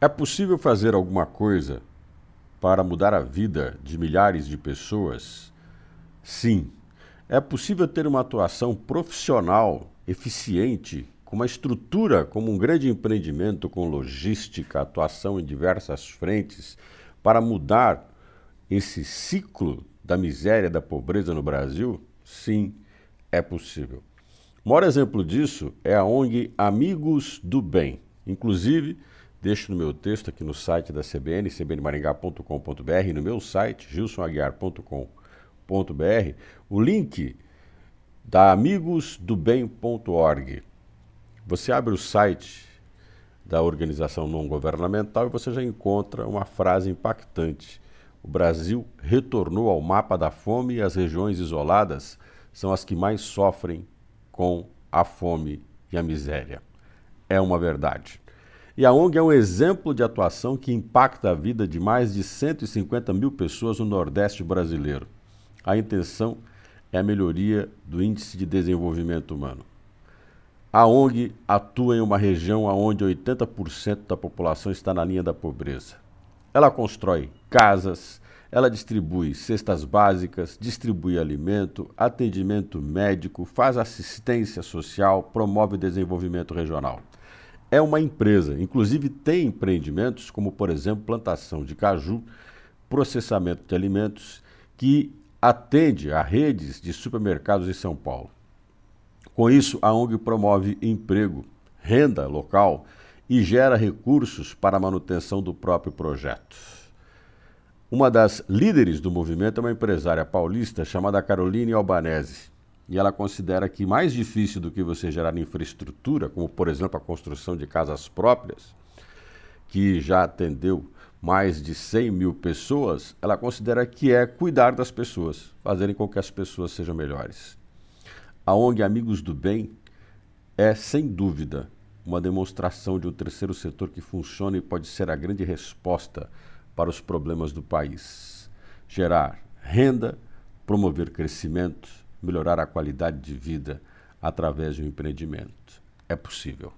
É possível fazer alguma coisa para mudar a vida de milhares de pessoas? Sim. É possível ter uma atuação profissional, eficiente, com uma estrutura como um grande empreendimento com logística, atuação em diversas frentes, para mudar esse ciclo da miséria, da pobreza no Brasil? Sim, é possível. O maior exemplo disso é a ONG Amigos do Bem. Inclusive, deixo no meu texto aqui no site da CBN, cbnmaringá.com.br, no meu site, gilsonaguiar.com.br, o link da amigosdobem.org. Você abre o site da organização não governamental e você já encontra uma frase impactante. O Brasil retornou ao mapa da fome e as regiões isoladas são as que mais sofrem com a fome e a miséria. É uma verdade. E a ONG é um exemplo de atuação que impacta a vida de mais de 150 mil pessoas no Nordeste brasileiro. A intenção é a melhoria do índice de desenvolvimento humano. A ONG atua em uma região onde 80% da população está na linha da pobreza. Ela constrói casas, ela distribui cestas básicas, distribui alimento, atendimento médico, faz assistência social, promove desenvolvimento regional. É uma empresa, inclusive tem empreendimentos como, por exemplo, plantação de caju, processamento de alimentos, que atende a redes de supermercados em São Paulo. Com isso, a ONG promove emprego, renda local e gera recursos para a manutenção do próprio projeto. Uma das líderes do movimento é uma empresária paulista chamada Caroline Albanese. E ela considera que mais difícil do que você gerar infraestrutura, como por exemplo a construção de casas próprias, que já atendeu mais de 100 mil pessoas, ela considera que é cuidar das pessoas, fazerem com que as pessoas sejam melhores. A ONG Amigos do Bem é, sem dúvida, uma demonstração de um terceiro setor que funciona e pode ser a grande resposta para os problemas do país. Gerar renda, promover crescimento, melhorar a qualidade de vida através um empreendimento. É possível.